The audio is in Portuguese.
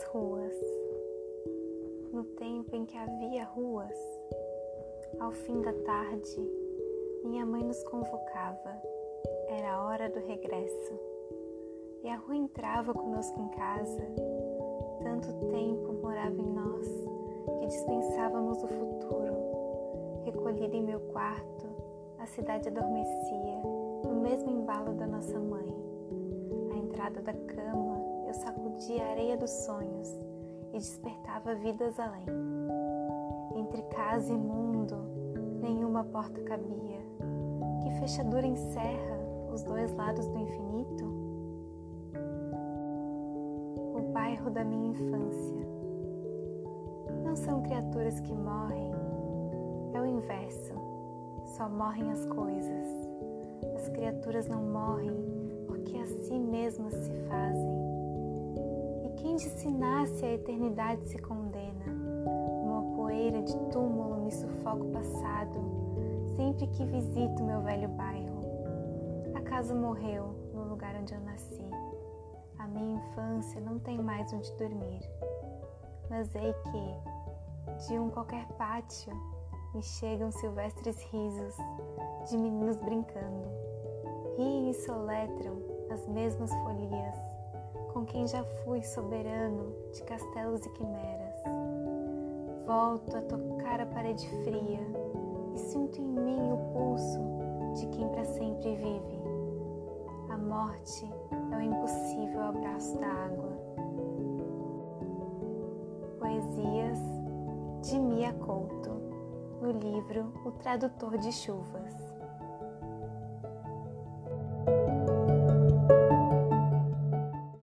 das ruas. No tempo em que havia ruas, ao fim da tarde, minha mãe nos convocava. Era a hora do regresso. E a rua entrava conosco em casa. Tanto tempo morava em nós que dispensávamos o futuro. Recolhida em meu quarto, a cidade adormecia no mesmo embalo da nossa mãe. A entrada da cama a areia dos sonhos e despertava vidas além. Entre casa e mundo, nenhuma porta cabia. Que fechadura encerra os dois lados do infinito? O bairro da minha infância. Não são criaturas que morrem, é o inverso. Só morrem as coisas. As criaturas não morrem porque a si mesmas. E quem de si nasce a eternidade se condena. Uma poeira de túmulo me sufoca o passado sempre que visito meu velho bairro. Acaso morreu no lugar onde eu nasci. A minha infância não tem mais onde dormir. Mas ei que, de um qualquer pátio, me chegam silvestres risos de meninos brincando. Riem e soletram as mesmas folias quem já fui soberano de castelos e quimeras. Volto a tocar a parede fria e sinto em mim o pulso de quem para sempre vive. A morte é o impossível abraço da água. Poesias de Mia Couto, no livro O Tradutor de Chuvas.